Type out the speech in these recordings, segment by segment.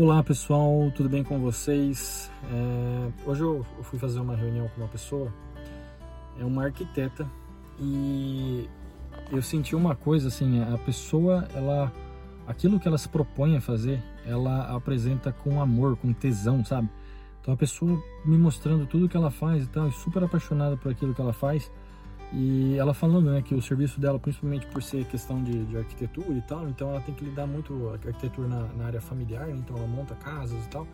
Olá pessoal, tudo bem com vocês? É, hoje eu fui fazer uma reunião com uma pessoa, é uma arquiteta, e eu senti uma coisa assim, a pessoa, ela, aquilo que ela se propõe a fazer, ela apresenta com amor, com tesão, sabe? Então a pessoa me mostrando tudo que ela faz e tal, super apaixonada por aquilo que ela faz, e ela falando né, que o serviço dela, principalmente por ser questão de, de arquitetura e tal, então ela tem que lidar muito com arquitetura na, na, área familiar, né, então ela monta casas e tal.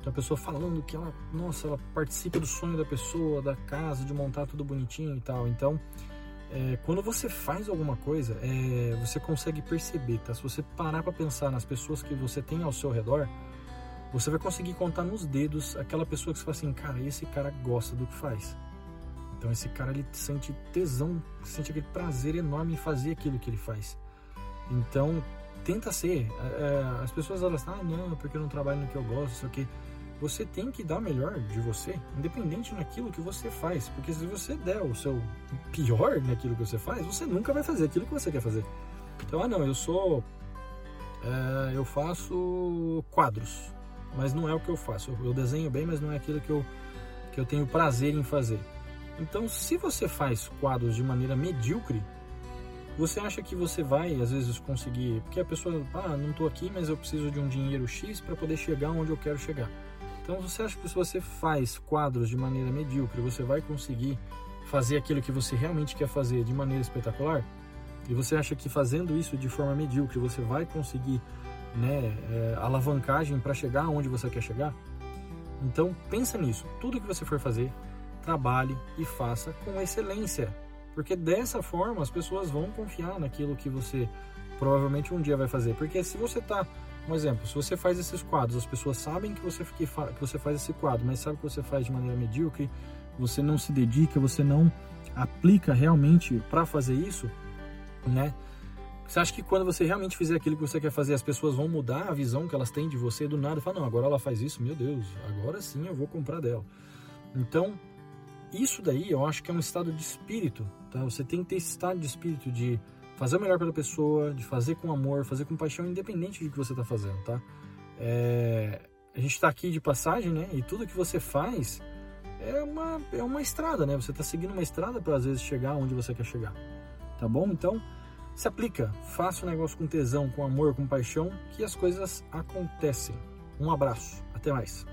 Então a pessoa falando que ela, nossa, ela participa do sonho da pessoa, da casa, de montar tudo bonitinho e tal. Então, é, quando você faz alguma coisa, é, você consegue perceber, tá? Se você parar para pensar nas pessoas que você tem ao seu redor, você vai conseguir contar nos dedos aquela pessoa que você fala assim, cara, esse cara gosta do que faz. Então esse cara ele sente tesão, sente aquele prazer enorme em fazer aquilo que ele faz. Então tenta ser. É, é as pessoas elas, ah não, porque eu não trabalho no que eu gosto, isso aqui. Você tem que dar o melhor de você, independente naquilo que você faz. Porque se você der o seu pior naquilo que você faz, você nunca vai fazer aquilo que você quer fazer. Então, ah não, eu sou. É, eu faço quadros, mas não é o que eu faço. Eu desenho bem, mas não é aquilo que eu, que eu tenho prazer em fazer. Então, se você faz quadros de maneira medíocre, você acha que você vai, às vezes, conseguir. Porque a pessoa, ah, não estou aqui, mas eu preciso de um dinheiro X para poder chegar onde eu quero chegar. Então, você acha que se você faz quadros de maneira medíocre, você vai conseguir fazer aquilo que você realmente quer fazer de maneira espetacular? E você acha que fazendo isso de forma medíocre, você vai conseguir né, é, alavancagem para chegar onde você quer chegar? Então, pensa nisso. Tudo que você for fazer, trabalhe e faça com excelência, porque dessa forma as pessoas vão confiar naquilo que você provavelmente um dia vai fazer. Porque se você tá, um exemplo, se você faz esses quadros, as pessoas sabem que você que, que você faz esse quadro, mas sabe que você faz de maneira medíocre, você não se dedica, você não aplica realmente para fazer isso, né? Você acha que quando você realmente fizer aquilo que você quer fazer, as pessoas vão mudar a visão que elas têm de você do nada? Fala, não, agora ela faz isso, meu Deus, agora sim eu vou comprar dela. Então, isso daí eu acho que é um estado de espírito, tá? Você tem que ter esse estado de espírito de fazer o melhor pela pessoa, de fazer com amor, fazer com paixão, independente do que você está fazendo, tá? É... A gente está aqui de passagem, né? E tudo que você faz é uma, é uma estrada, né? Você está seguindo uma estrada para às vezes chegar onde você quer chegar, tá bom? Então, se aplica, faça o negócio com tesão, com amor, com paixão, que as coisas acontecem. Um abraço, até mais.